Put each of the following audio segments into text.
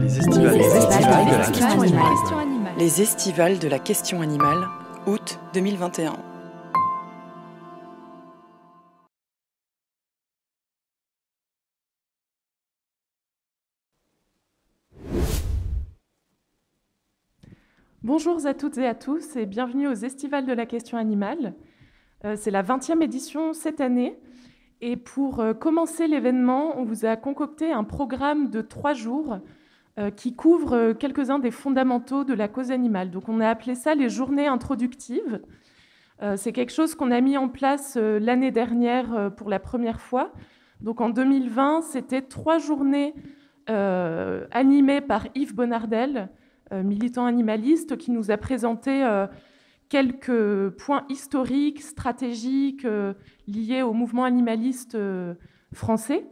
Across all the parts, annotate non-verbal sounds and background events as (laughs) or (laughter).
Les estivales, Les de estivales la de la question animale. Les estivales de la question animale, août 2021. Bonjour à toutes et à tous et bienvenue aux Estivales de la question animale. Euh, C'est la 20e édition cette année et pour euh, commencer l'événement, on vous a concocté un programme de trois jours qui couvre euh, quelques-uns des fondamentaux de la cause animale. Donc on a appelé ça les journées introductives. Euh, C'est quelque chose qu'on a mis en place euh, l'année dernière euh, pour la première fois. Donc en 2020, c'était trois journées euh, animées par Yves Bonnardel, euh, militant animaliste, qui nous a présenté euh, quelques points historiques, stratégiques euh, liés au mouvement animaliste euh, français.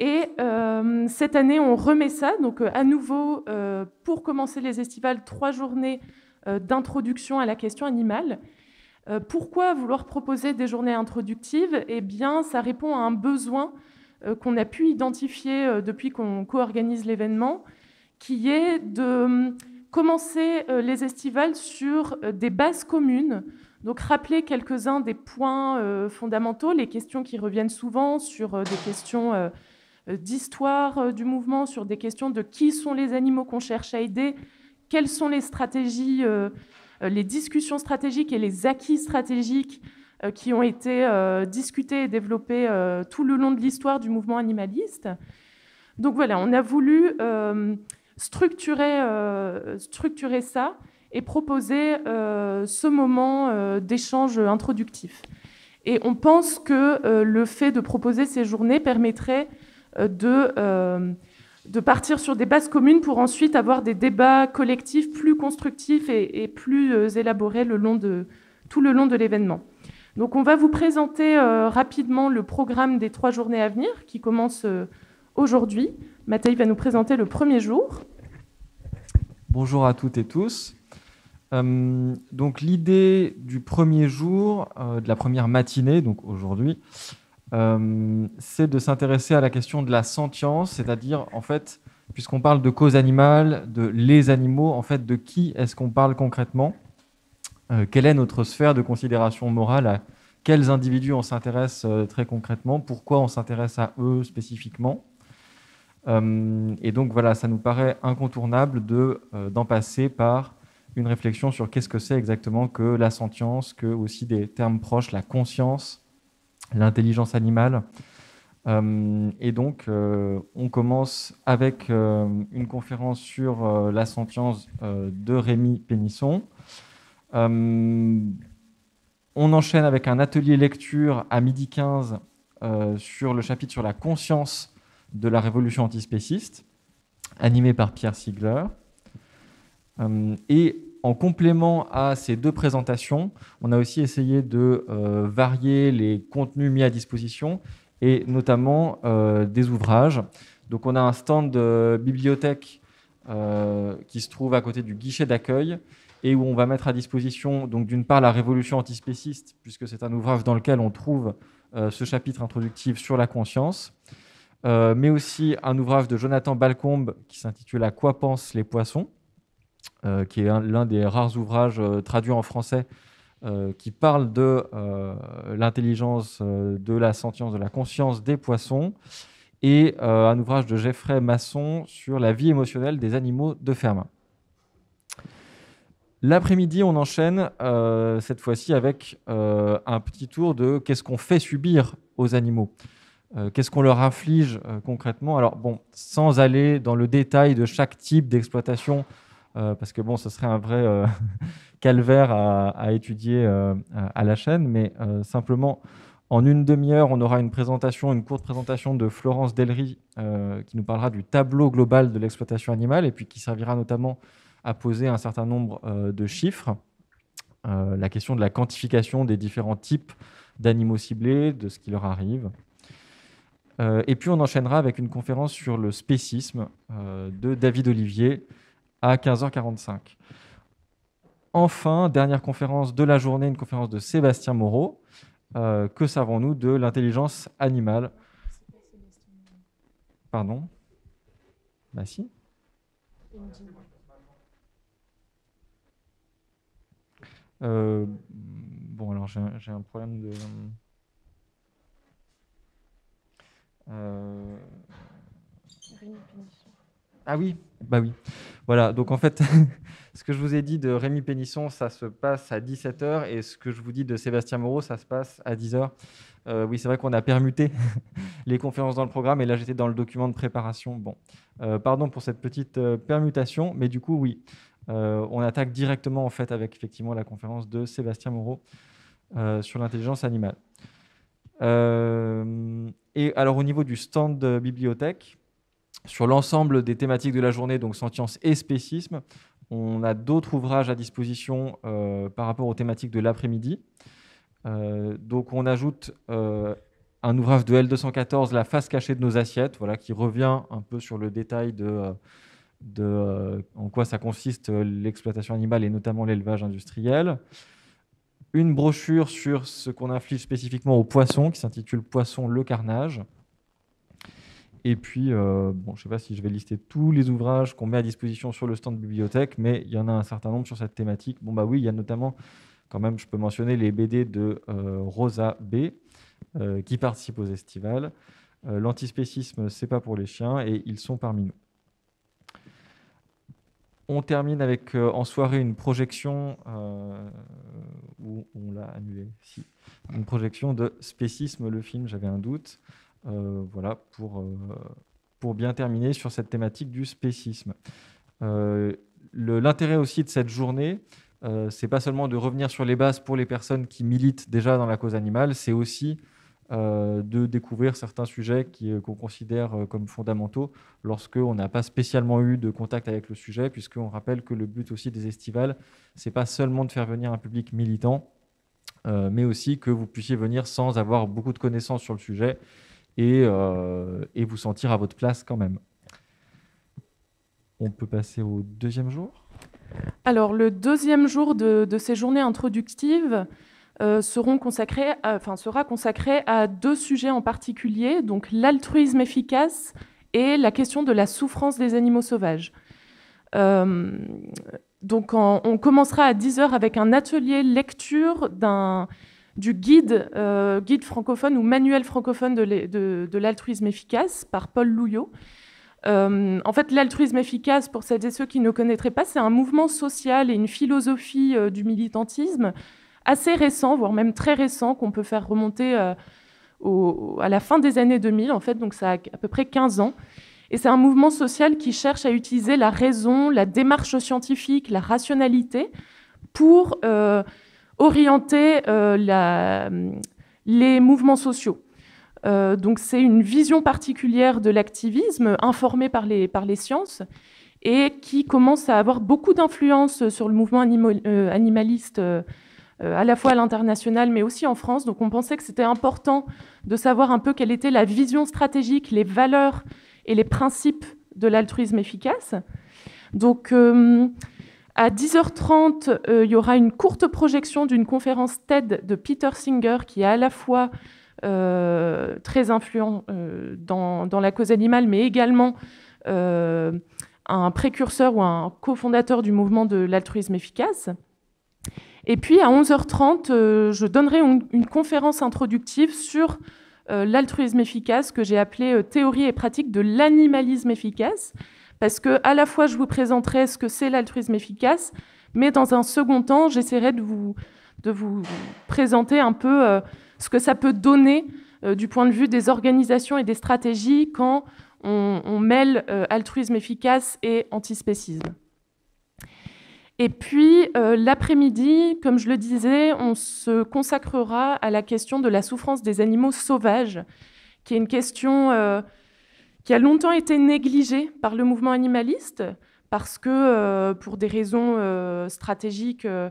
Et euh, cette année, on remet ça. Donc, euh, à nouveau, euh, pour commencer les estivales, trois journées d'introduction à la question animale. Pourquoi vouloir proposer des journées introductives? Eh bien, ça répond à un besoin qu'on a pu identifier depuis qu'on co-organise l'événement, qui est de hum, commencer les estivales sur des bases communes. Donc rappeler quelques-uns des points fondamentaux, les questions qui reviennent souvent sur des questions d'histoire euh, du mouvement, sur des questions de qui sont les animaux qu'on cherche à aider, quelles sont les stratégies, euh, euh, les discussions stratégiques et les acquis stratégiques euh, qui ont été euh, discutés et développés euh, tout le long de l'histoire du mouvement animaliste. Donc voilà, on a voulu euh, structurer, euh, ça et proposer euh, ce moment euh, d'échange introductif. Et on pense que euh, le fait de proposer ces journées permettrait euh, de, euh, de partir sur des bases communes pour ensuite avoir des débats collectifs plus constructifs et, plus euh, élaborés le long de, tout le long de l'événement. Donc on va vous présenter euh, rapidement le programme des trois journées à venir qui commence euh, aujourd'hui. Mathieu va nous présenter le premier jour. Bonjour à toutes et tous. Euh, donc l'idée du premier jour, euh, de la première matinée, donc aujourd'hui, euh, c'est de s'intéresser à la question de la sentience, c'est-à-dire en fait, puisqu'on parle de cause animale, de les animaux, en fait, de qui est-ce qu'on parle concrètement? Euh, Quelle est notre sphère de considération morale? À quels individus on s'intéresse euh, très concrètement? Pourquoi on s'intéresse à eux spécifiquement? Et donc voilà, ça nous paraît incontournable de, d'en passer par une réflexion sur qu'est-ce que c'est exactement que la sentience, que aussi des termes proches, la conscience, l'intelligence animale. Euh, et donc, euh, on commence avec euh, une conférence sur la sentience de Rémi Pénisson. On enchaîne avec un atelier lecture à midi 15 euh, sur le chapitre sur la conscience de la révolution antispéciste, animé par Pierre Sigler. En complément à ces deux présentations, on a aussi essayé de euh, varier les contenus mis à disposition et notamment euh, des ouvrages. Donc on a un stand de bibliothèque euh, qui se trouve à côté du guichet d'accueil et où on va mettre à disposition donc d'une part la révolution antispéciste puisque c'est un ouvrage dans lequel on trouve ce chapitre introductif sur la conscience, mais aussi un ouvrage de Jonathan Balcombe qui s'intitule À quoi pensent les poissons, qui est un- l'un des rares ouvrages euh, traduits en français euh, qui parle de euh, l'intelligence, euh, de la sentience, de la conscience des poissons, et euh, un ouvrage de Geoffrey Masson sur la vie émotionnelle des animaux de ferme. L'après-midi, on enchaîne euh, cette fois-ci avec euh, un petit tour de qu'est-ce qu'on fait subir aux animaux. Euh, qu'est-ce qu'on leur inflige euh, concrètement? Alors bon, sans aller dans le détail de chaque type d'exploitation, euh, parce que bon, ce serait un vrai euh, (laughs) calvaire à, étudier euh, à la chaîne, mais simplement en une demi-heure, on aura une présentation, une courte présentation de Florence Delry qui nous parlera du tableau global de l'exploitation animale et puis qui servira notamment à poser un certain nombre de chiffres. La question de la quantification des différents types d'animaux ciblés, de ce qui leur arrive. Et puis on enchaînera avec une conférence sur le spécisme de David Olivier à 15h45. Enfin, dernière conférence de la journée, une conférence de Sébastien Moreau. Euh, que savons-nous de l'intelligence animale? Pardon? Bah si. bon, alors j'ai un, problème de... Ah oui, bah oui. Voilà, donc en fait, (laughs) ce que je vous ai dit de Rémi Pénisson, ça se passe à 17h, et ce que je vous dis de Sébastien Moreau, ça se passe à 10h. Euh, oui, c'est vrai qu'on a permuté (laughs) les conférences dans le programme, et là j'étais dans le document de préparation. Bon, euh, pardon pour cette petite euh, permutation, mais du coup, oui, on attaque directement en fait avec effectivement la conférence de Sébastien Moreau sur l'intelligence animale. et alors au niveau du stand de bibliothèque, sur l'ensemble des thématiques de la journée, donc sentience et spécisme, on a d'autres ouvrages à disposition euh, par rapport aux thématiques de l'après-midi. Euh, donc on ajoute euh, un ouvrage de L214, La face cachée de nos assiettes, voilà, qui revient un peu sur le détail de, de en quoi ça consiste l'exploitation animale et notamment l'élevage industriel. Une brochure sur ce qu'on inflige spécifiquement aux poissons, qui s'intitule Poisson le carnage. Et puis, euh, bon, je ne sais pas si je vais lister tous les ouvrages qu'on met à disposition sur le stand de bibliothèque, mais il y en a un certain nombre sur cette thématique. Bon, bah oui, il y a notamment, quand même, je peux mentionner les BD de euh, Rosa B, euh, qui participe aux estivales. L'antispécisme, c'est pas pour les chiens, et ils sont parmi nous. On termine avec en soirée une projection, où on l'a annulé, si, une projection de Spécisme, le film, j'avais un doute. Euh, voilà, pour, euh, pour bien terminer sur cette thématique du spécisme. Euh, l'intérêt aussi de cette journée, c'est pas seulement de revenir sur les bases pour les personnes qui militent déjà dans la cause animale, c'est aussi de découvrir certains sujets qu'on considère comme fondamentaux lorsqu'on n'a pas spécialement eu de contact avec le sujet, puisqu'on rappelle que le but aussi des estivales, c'est pas seulement de faire venir un public militant, mais aussi que vous puissiez venir sans avoir beaucoup de connaissances sur le sujet euh, et, vous sentir à votre place quand même. On peut passer au deuxième jour? Alors, le deuxième jour de, ces journées introductives euh, sera consacré à deux sujets en particulier, donc l'altruisme efficace et la question de la souffrance des animaux sauvages. Euh, donc, on commencera à 10h avec un atelier lecture d'un du guide, euh, guide francophone ou manuel francophone de l'altruisme efficace par Paul Louillot. Euh, en fait, l'altruisme efficace, pour celles et ceux qui ne connaîtraient pas, c'est un mouvement social et une philosophie euh, du militantisme assez récent, voire même très récent, qu'on peut faire remonter à la fin des années 2000, en fait, donc ça a à peu près 15 ans. Et c'est un mouvement social qui cherche à utiliser la raison, la démarche scientifique, la rationalité pour orienter euh, les mouvements sociaux. Euh, donc c'est une vision particulière de l'activisme informée par les, sciences et qui commence à avoir beaucoup d'influence sur le mouvement euh, animaliste à la fois à l'international mais aussi en France. Donc on pensait que c'était important de savoir un peu quelle était la vision stratégique, les valeurs et les principes de l'altruisme efficace. Donc à 10h30, euh, il y aura une courte projection d'une conférence TED de Peter Singer, qui est à la fois euh, très influent euh, dans, la cause animale, mais également un précurseur ou un cofondateur du mouvement de l'altruisme efficace. Et puis à 11h30, je donnerai une, conférence introductive sur l'altruisme efficace que j'ai appelée Théorie et pratique de l'animalisme efficace parce que à la fois je vous présenterai ce que c'est l'altruisme efficace, mais dans un second temps, j'essaierai de vous, de vous présenter un peu euh, ce que ça peut donner euh, du point de vue des organisations et des stratégies quand on, mêle euh, altruisme efficace et antispécisme. Et puis, l'après-midi, comme je le disais, on se consacrera à la question de la souffrance des animaux sauvages, qui est une question qui a longtemps été négligé par le mouvement animaliste, parce que euh, pour des raisons euh, stratégiques, euh,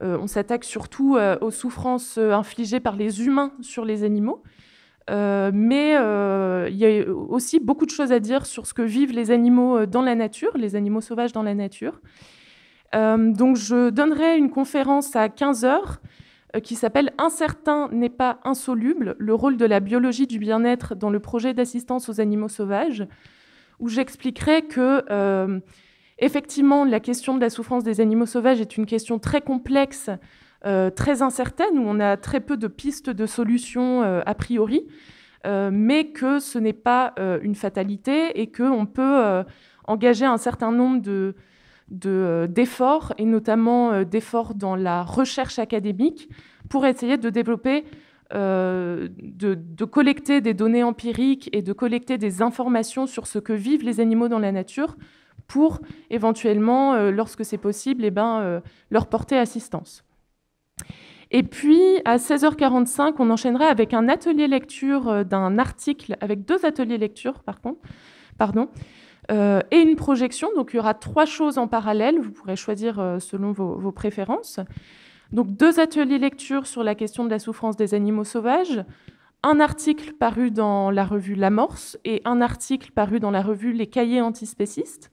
on s'attaque surtout aux souffrances infligées par les humains sur les animaux. mais il y a aussi beaucoup de choses à dire sur ce que vivent les animaux dans la nature, les animaux sauvages dans la nature. donc je donnerai une conférence à 15 heures qui s'appelle Incertain n'est pas insoluble, le rôle de la biologie du bien-être dans le projet d'assistance aux animaux sauvages, où j'expliquerai que euh, Effectivement, la question de la souffrance des animaux sauvages est une question très complexe, euh, très incertaine, où on a très peu de pistes de solutions euh, a priori, euh, mais que ce n'est pas une fatalité et qu'on peut engager un certain nombre de, d'efforts, et notamment d'efforts dans la recherche académique, pour essayer de développer de, de, collecter des données empiriques et de collecter des informations sur ce que vivent les animaux dans la nature pour éventuellement, euh, lorsque c'est possible, eh ben, euh, leur porter assistance. Et puis, à 16h45, on enchaînera avec un atelier lecture euh, d'un article, avec deux ateliers lecture, par contre, pardon, et une projection. Donc, il y aura trois choses en parallèle. Vous pourrez choisir selon vos, préférences. Donc, deux ateliers lecture sur la question de la souffrance des animaux sauvages, un article paru dans la revue L'Amorce et un article paru dans la revue Les Cahiers antispécistes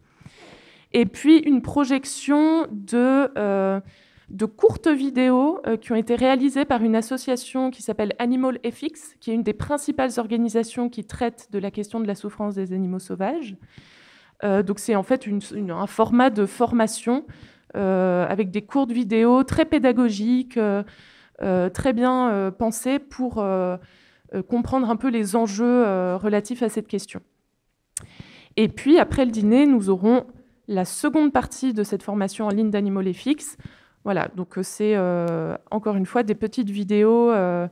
et puis une projection de, euh, de courtes vidéos euh, qui ont été réalisées par une association qui s'appelle Animal FX, qui est une des principales organisations qui traite de la question de la souffrance des animaux sauvages. Euh, donc c'est en fait un format de formation avec des courtes vidéos très pédagogiques, très bien pensées pour comprendre un peu les enjeux relatifs à cette question. Et puis après le dîner, nous aurons la seconde partie de cette formation en ligne d'Animal FX. Voilà, donc euh, c'est euh, encore une fois des petites vidéos euh,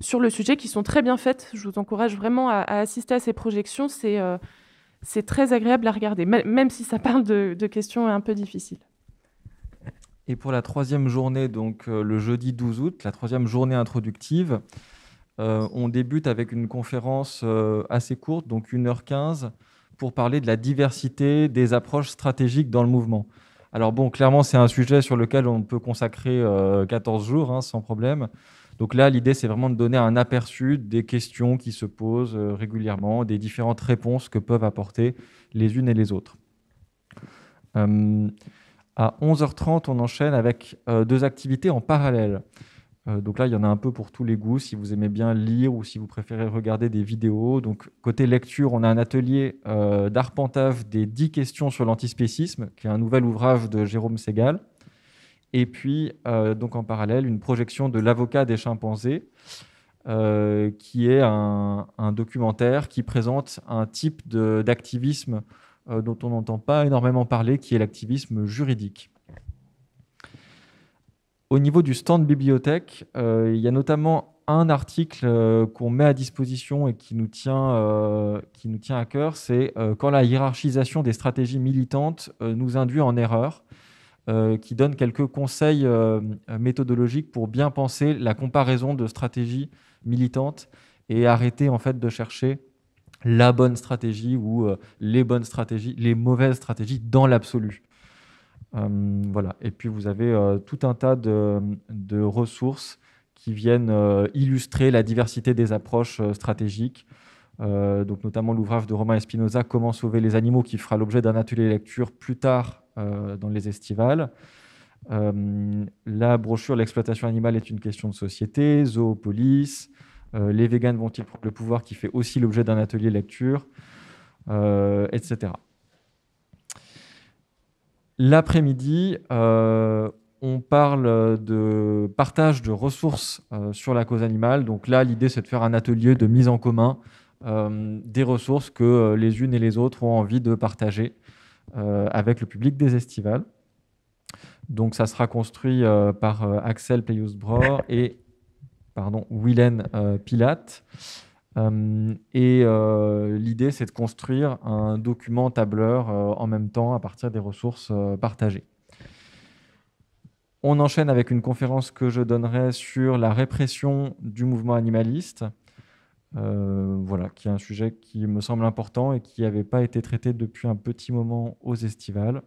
sur le sujet qui sont très bien faites. Je vous encourage vraiment à, assister à ces projections. C'est très agréable à regarder, même si ça parle de, questions un peu difficiles. Et pour la troisième journée, donc le jeudi 12 août, la troisième journée introductive, on débute avec une conférence assez courte, donc 1h15, pour parler de la diversité des approches stratégiques dans le mouvement. Alors bon, clairement, c'est un sujet sur lequel on peut consacrer 14 euh, jours hein, sans problème. Donc là, l'idée, c'est vraiment de donner un aperçu des questions qui se posent euh, régulièrement, des différentes réponses que peuvent apporter les unes et les autres. Euh, à 11h30, on enchaîne avec deux activités en parallèle. Euh, donc là, il y en a un peu pour tous les goûts, si vous aimez bien lire ou si vous préférez regarder des vidéos. Donc côté lecture, on a un atelier euh, d'arpentage des 10 questions sur l'antispécisme, qui est un nouvel ouvrage de Jérôme Segal. Et puis, euh, en parallèle, une projection de l'avocat des chimpanzés, qui est un, documentaire qui présente un type d'activisme dont on n'entend pas énormément parler, qui est l'activisme juridique. Au niveau du stand bibliothèque, euh, il y a notamment un article euh, qu'on met à disposition et qui nous tient, euh, qui nous tient à cœur, c'est quand la hiérarchisation des stratégies militantes nous induit en erreur, qui donne quelques conseils méthodologiques pour bien penser la comparaison de stratégies militantes et arrêter en fait de chercher la bonne stratégie ou les bonnes stratégies, les mauvaises stratégies dans l'absolu. Euh, voilà. Et puis vous avez euh, tout un tas de, ressources qui viennent euh, illustrer la diversité des approches stratégiques. donc notamment l'ouvrage de Romain Espinoza, Comment sauver les animaux, qui fera l'objet d'un atelier lecture plus tard dans les estivales. la brochure L'exploitation animale est une question de société, Zoopolis, Les véganes vont-ils prendre le pouvoir, qui fait aussi l'objet d'un atelier lecture, etc. L'après-midi, euh, on parle de partage de ressources euh, sur la cause animale. Donc là, l'idée, c'est de faire un atelier de mise en commun euh, des ressources que les unes et les autres ont envie de partager avec le public des estivales. Donc ça sera construit par Axel Peyus-Bror et pardon, Willen Pilate. Euh, et euh, l'idée, c'est de construire un document tableur euh, en même temps à partir des ressources partagées. On enchaîne avec une conférence que je donnerai sur la répression du mouvement animaliste, voilà, qui est un sujet qui me semble important et qui n'avait pas été traité depuis un petit moment aux estivales.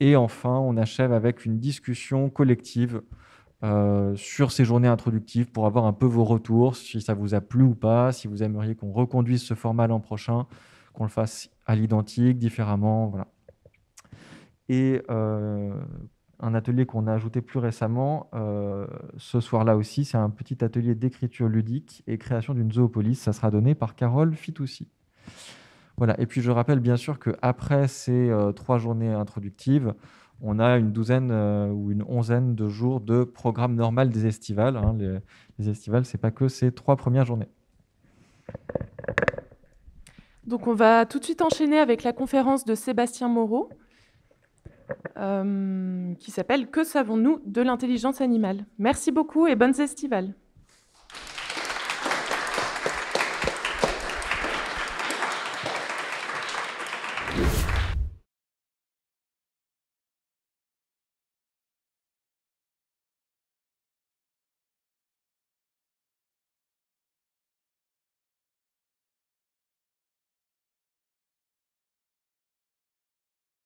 Et enfin, on achève avec une discussion collective euh, sur ces journées introductives pour avoir un peu vos retours, si ça vous a plu ou pas, si vous aimeriez qu'on reconduise ce format l'an prochain, qu'on le fasse à l'identique, différemment. Voilà. Et euh, un atelier qu'on a ajouté plus récemment, euh, ce soir-là aussi, c'est un petit atelier d'écriture ludique et création d'une zoopolis. Ça sera donné par Carole Fitoussi. Voilà. Et puis je rappelle bien sûr qu'après ces trois journées introductives, on a une douzaine ou une onzaine de jours de programme normal des estivales. Hein. Les, les estivales, c'est pas que ces trois premières journées. Donc on va tout de suite enchaîner avec la conférence de Sébastien Moreau, euh, qui s'appelle Que savons-nous de l'intelligence animale? Merci beaucoup et bonnes estivales.